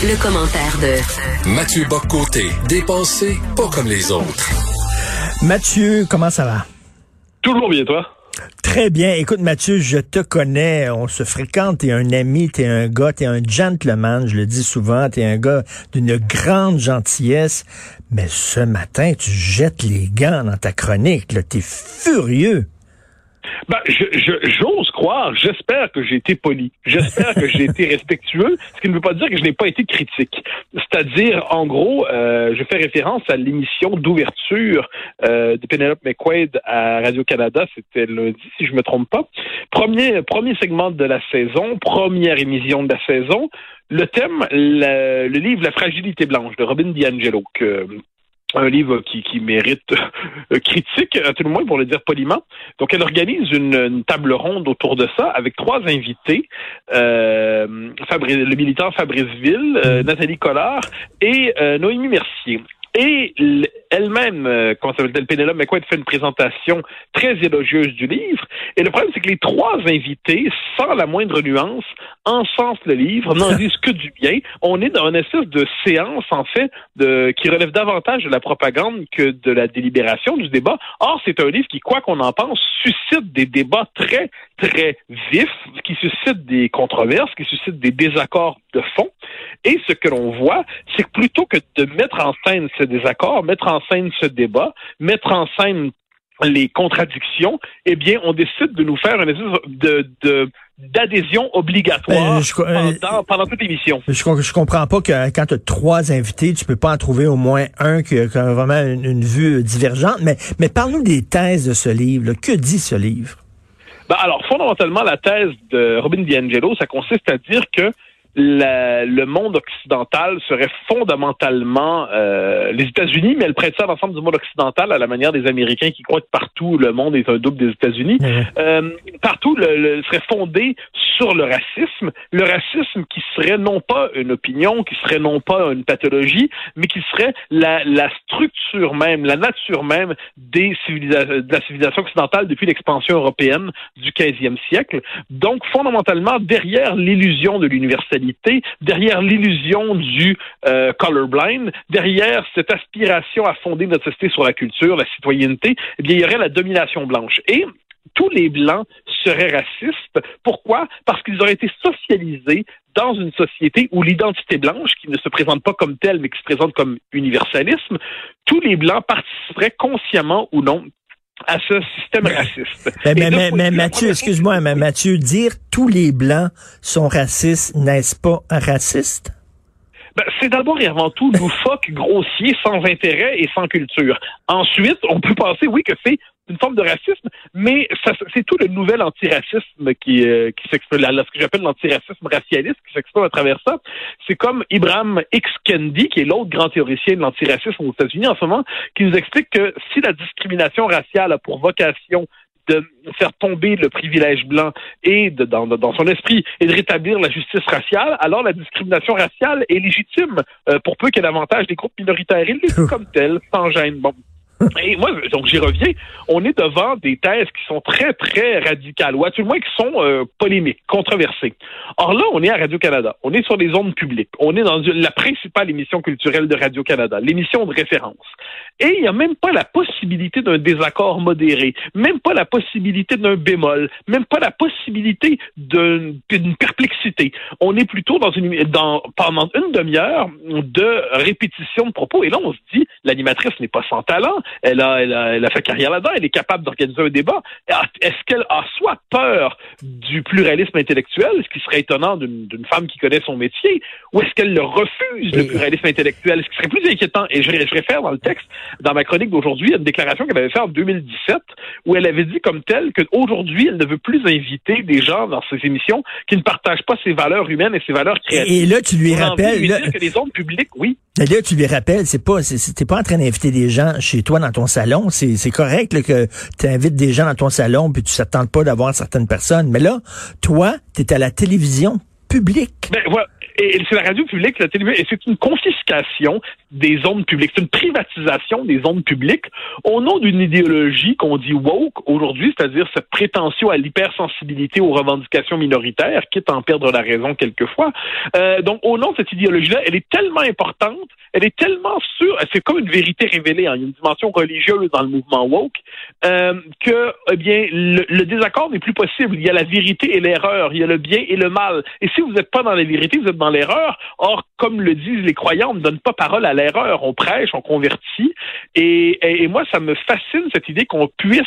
Le, commentaire de Mathieu Boccoté, dépensé pas comme les autres. Mathieu, comment ça va? Toujours bien, toi? Très bien. Écoute, Mathieu, je te connais, on se fréquente, t'es un ami, t'es un gars, t'es un gentleman, je le dis souvent, t'es un gars d'une grande gentillesse. Mais ce matin, tu jettes les gants dans ta chronique, là, t'es furieux. Ben, j'ose croire, j'espère que j'ai été poli, j'espère que j'ai été respectueux, ce qui ne veut pas dire que je n'ai pas été critique. C'est-à-dire, en gros, euh, je fais référence à l'émission d'ouverture euh, de Penelope McQuaid à Radio-Canada, c'était lundi, si je me trompe pas. Premier, premier segment de la saison, première émission de la saison. Le thème, le, le livre La fragilité blanche de Robin DiAngelo, que un livre qui, qui mérite euh, critique, à tout le moins pour le dire poliment. Donc, elle organise une, table ronde autour de ça avec trois invités euh, le militant Fabrice Ville, euh, Nathalie Collard et euh, Noémie Mercier. Et elle-même, euh, comment s'appelle-t-elle, Pénélope McQuaid, fait une présentation très élogieuse du livre. Et le problème, c'est que les trois invités, sans la moindre nuance, encensent le livre, n'en disent que du bien. On est dans une espèce de séance, en fait, de, qui relève davantage de la propagande que de la délibération du débat. Or, c'est un livre qui, quoi qu'on en pense, suscite des débats très, très vifs, qui suscite des controverses, qui suscite des désaccords de fond. Et ce que l'on voit, c'est que plutôt que de mettre en scène ce désaccord, mettre en scène ce débat, mettre en scène les contradictions, eh bien, on décide de nous faire une espèce de, d'adhésion obligatoire euh, euh, pendant, pendant, toute l'émission. Je, je comprends pas que quand tu as trois invités, tu peux pas en trouver au moins un qui, a vraiment une, vue divergente. Mais, mais parle-nous des thèses de ce livre. Que dit ce livre? Ben alors, fondamentalement, la thèse de Robin DiAngelo, ça consiste à dire que le monde occidental serait fondamentalement euh, les États-Unis, mais elle prête ça à l'ensemble du monde occidental à la manière des Américains qui croient que partout le monde est un double des États-Unis. Euh, partout le, serait fondé sur le racisme, le racisme qui serait non pas une opinion, qui serait non pas une pathologie, mais qui serait la, la structure même, la nature même des de la civilisation occidentale depuis l'expansion européenne du 15e siècle. Donc fondamentalement derrière l'illusion de derrière l'illusion du euh, colorblind, derrière cette aspiration à fonder notre société sur la culture, la citoyenneté, eh il y aurait la domination blanche. Et tous les Blancs seraient racistes. Pourquoi? Parce qu'ils auraient été socialisés dans une société où l'identité blanche, qui ne se présente pas comme telle, mais qui se présente comme universalisme, tous les Blancs participeraient consciemment ou non à ce système raciste. Mais, mais, mais, Mathieu, excuse-moi, mais Mathieu, dire tous les Blancs sont racistes, n'est-ce pas raciste? Ben, c'est d'abord et avant tout loufoque, grossier, sans intérêt et sans culture. Ensuite, on peut penser, oui, que c'est une forme de racisme, mais c'est tout le nouvel antiracisme qui, euh, qui s'exprime, ce que j'appelle l'antiracisme racialiste qui s'exprime à travers ça. C'est comme Ibrahim X. Kendi, qui est l'autre grand théoricien de l'antiracisme aux États-Unis en ce moment, qui nous explique que si la discrimination raciale a pour vocation de faire tomber le privilège blanc et de, dans, dans, son esprit et de rétablir la justice raciale, alors la discrimination raciale est légitime euh, pour peu qu'elle avantage des groupes minoritaires. Il comme tel, sans gêne. Bon, et moi, donc j'y reviens, on est devant des thèses qui sont très, très radicales, ou à tout le moins qui sont euh, polémiques, controversées. Or là, on est à Radio-Canada, on est sur les zones publiques, on est dans la principale émission culturelle de Radio-Canada, l'émission de référence. Et il n'y a même pas la possibilité d'un désaccord modéré, même pas la possibilité d'un bémol, même pas la possibilité d'une perplexité. On est plutôt dans une, dans, pendant une demi-heure de répétition de propos, et là, on se dit, l'animatrice n'est pas sans talent, Elle a, elle a, elle a fait carrière là-dedans. Elle est capable d'organiser un débat. Est-ce qu'elle a soit peur du pluralisme intellectuel, ce qui serait étonnant d'une femme qui connaît son métier, ou est-ce qu'elle le refuse, le pluralisme intellectuel, ce qui serait plus inquiétant? Et je, je réfère dans le texte, dans ma chronique d'aujourd'hui, à une déclaration qu'elle avait faite en 2017, où elle avait dit comme telle qu'aujourd'hui, elle ne veut plus inviter des gens dans ses émissions qui ne partagent pas ses valeurs humaines et ses valeurs créatives. Et là, tu lui rappelles... Lui que les ondes publiques, oui. Là, tu lui rappelles, c'est pas, t'es pas en train d'inviter des gens chez toi dans ton salon. C'est correct que tu invites des gens dans ton salon puis tu t'attends pas d'avoir certaines personnes. Mais là, toi, tu es à la télévision publique. Ben. Et c'est la radio publique, la télévision, et c'est une confiscation des zones publiques. C'est une privatisation des zones publiques au nom d'une idéologie qu'on dit woke aujourd'hui, c'est-à-dire cette prétention à l'hypersensibilité aux revendications minoritaires, quitte à en perdre la raison quelquefois. Euh, donc, au nom de cette idéologie-là, elle est tellement importante, elle est tellement sûre, c'est comme une vérité révélée, hein, il y a une dimension religieuse dans le mouvement woke, euh, que, eh bien, le, désaccord n'est plus possible. Il y a la vérité et l'erreur, il y a le bien et le mal. Et si vous n'êtes pas dans la vérité, vous êtes dans l'erreur. Or, comme le disent les croyants, on ne donne pas parole à l'erreur, on prêche, on convertit. Et, et, moi, ça me fascine cette idée qu'on puisse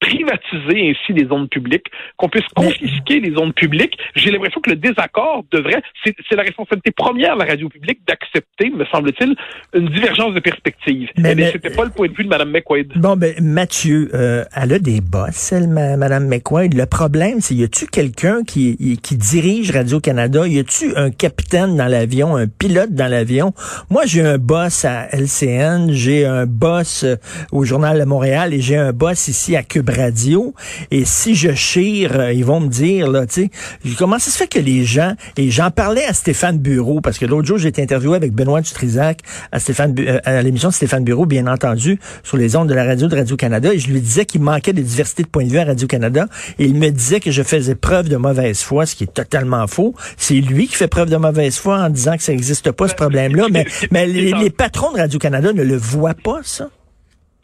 privatiser ainsi les zones publiques, qu'on puisse confisquer les zones publiques. J'ai l'impression que le désaccord devrait, c'est la responsabilité première de la radio publique d'accepter, me semble-t-il, une divergence de perspective. Mais, mais c'était pas le point de vue de Mme McQuaid. Bon, ben Mathieu, euh, elle a des boss, elle, Mme McQuaid. Le problème, c'est y a-tu quelqu'un qui, qui dirige Radio Canada Y a-tu un capitaine dans l'avion, un pilote dans l'avion? Moi, j'ai un boss à LCN, j'ai un boss euh, au Journal de Montréal et j'ai un boss ici à Cube radio. Et si je chire, euh, ils vont me dire, là, tu sais, comment ça se fait que les gens, et j'en parlais à Stéphane Bureau, parce que l'autre jour, j'ai été interviewé avec Benoît Dutrisac à Stéphane, euh, à l'émission de Stéphane Bureau, bien entendu, sur les ondes de la radio de Radio-Canada, et je lui disais qu'il manquait de diversité de points de vue à Radio-Canada, et il me disait que je faisais preuve de mauvaise foi, ce qui est totalement faux. C'est lui qui fait preuve de mauvaise foi en disant que ça n'existe pas, ce problème-là, mais, mais les, les patrons de Radio-Canada ne le voient pas, ça.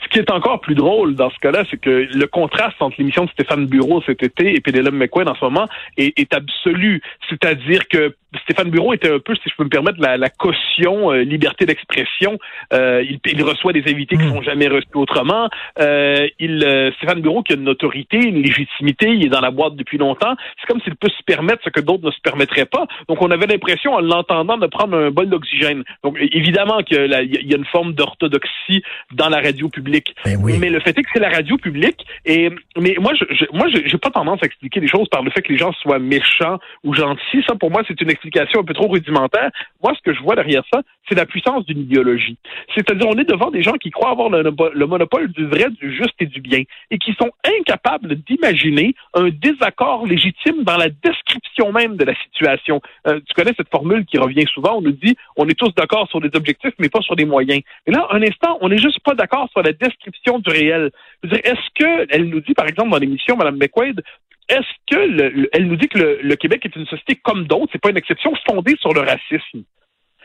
Ce qui est encore plus drôle dans ce cas-là, c'est que le contraste entre l'émission de Stéphane Bureau cet été et Pénélope McQuaid en ce moment est, est absolu. C'est-à-dire que Stéphane Bureau était un peu, si je peux me permettre, la, la caution euh, liberté d'expression. Euh, il, il, reçoit des invités qui hmm. sont jamais reçus autrement. Euh, il, euh, Stéphane Bureau qui a une autorité, une légitimité, il est dans la boîte depuis longtemps. C'est comme s'il peut se permettre ce que d'autres ne se permettraient pas. Donc on avait l'impression, en l'entendant, de prendre un bol d'oxygène. Donc évidemment qu'il y a une forme d'orthodoxie dans la radio publique. Ben oui. Mais le fait est que c'est la radio publique. Et mais moi, je, je moi, j'ai pas tendance à expliquer les choses par le fait que les gens soient méchants ou gentils. Ça, pour moi, c'est une explication un peu trop rudimentaire. Moi, ce que je vois derrière ça, c'est la puissance d'une idéologie. C'est-à-dire, on est devant des gens qui croient avoir le, le, monopole du vrai, du juste et du bien, et qui sont incapables d'imaginer un désaccord légitime dans la description même de la situation. Euh, tu connais cette formule qui revient souvent, on nous dit, on est tous d'accord sur les objectifs, mais pas sur les moyens. Et là, un instant, on n'est juste pas d'accord sur la description du réel. Est-ce que, elle nous dit, par exemple, dans l'émission, Mme McQuaid, est-ce que le, elle nous dit que le, le, Québec est une société comme d'autres, c'est pas une exception fondée sur le racisme.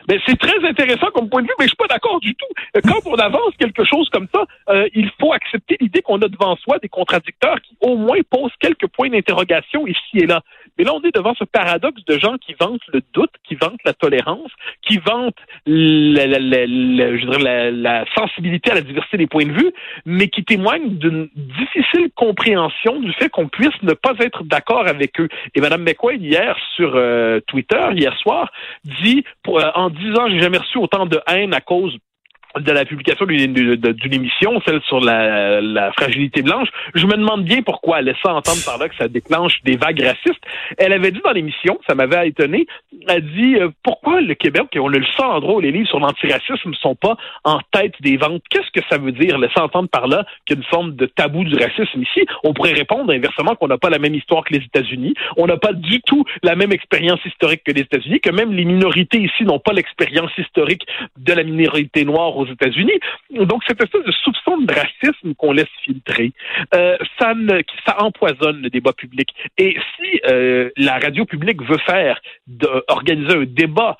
Mais c'est très intéressant comme point de vue, mais je suis pas d'accord du tout. Quand on avance quelque chose comme ça, euh, il faut accepter l'idée qu'on a devant soi des contradicteurs qui au moins posent quelques points d'interrogation ici et là. Mais là, on est devant ce paradoxe de gens qui vantent le doute, qui vantent la tolérance, qui vantent la, la, la, je dirais la, sensibilité à la diversité des points de vue, mais qui témoignent d'une difficile compréhension du fait qu'on puisse ne pas être d'accord avec eux. Et Mme McQuaid, hier, sur euh, Twitter, hier soir, dit, pour, euh, en dix ans, j'ai jamais reçu autant de haine à cause de la publication d'une émission, celle sur la, fragilité blanche, je me demande bien pourquoi elle entendre par là que ça déclenche des vagues racistes. Elle avait dit dans l'émission, ça m'avait étonné, elle dit euh, pourquoi le Québec, on le sent en droit, les livres sur l'antiracisme ne sont pas en tête des ventes? Qu'est-ce que ça veut dire, laisser entendre par là qu'il y a une forme de tabou du racisme ici? On pourrait répondre inversement qu'on n'a pas la même histoire que les États-Unis, on n'a pas du tout la même expérience historique que les États-Unis, que même les minorités ici n'ont pas l'expérience historique de la minorité noire États-Unis. Donc, cette espèce de soupçon de racisme qu'on laisse filtrer, euh, ça, ne, ça empoisonne le débat public. Et si euh, la radio publique veut faire, de, organiser un débat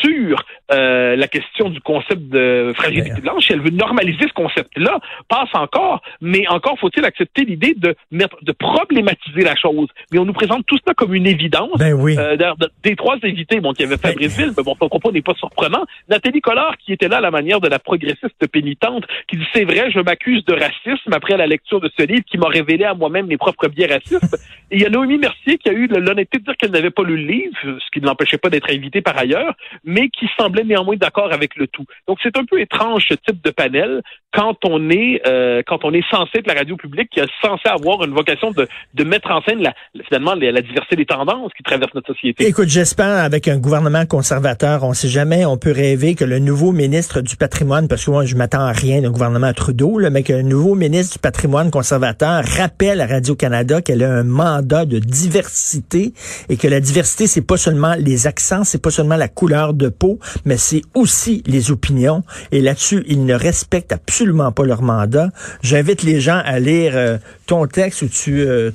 sur euh, la question du concept de fragilité blanche. Elle veut normaliser ce concept-là. Passe encore, mais encore faut-il accepter l'idée de mettre, de problématiser la chose. Mais on nous présente tout ça comme une évidence. Ben oui. Euh, des trois invités, bon, qui avait Fabrice Ville, mais bon, son propos n'est pas surprenant. Nathalie Collard, qui était là à la manière de la progressiste pénitente, qui dit c'est vrai, je m'accuse de racisme après la lecture de ce livre qui m'a révélé à moi-même mes propres biais racistes. Et il y a Noémie Mercier qui a eu l'honnêteté de dire qu'elle n'avait pas lu le livre, ce qui ne l'empêchait pas d'être invitée par ailleurs, mais qui semblait néanmoins d'accord avec le tout. Donc c'est un peu étrange ce type de panel quand on est euh, quand on est censé être la radio publique qui est censé avoir une vocation de, de mettre en scène la, finalement la, diversité des tendances qui traversent notre société. Écoute, j'espère avec un gouvernement conservateur, on sait jamais, on peut rêver que le nouveau ministre du patrimoine, parce que moi je m'attends à rien d'un gouvernement Trudeau, là, mais le nouveau ministre du patrimoine conservateur rappelle à Radio Canada qu'elle a un mandat de diversité et que la diversité c'est pas seulement les accents, c'est pas seulement la couleur de peau, mais c'est aussi les opinions. Et là-dessus, ils ne respectent absolument pas leur mandat. J'invite les gens à lire euh, ton texte où tu, euh,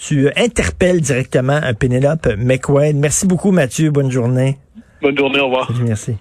tu interpelles directement un Penelope McQuaid. Merci beaucoup, Mathieu. Bonne journée. Bonne journée. Au revoir. Merci.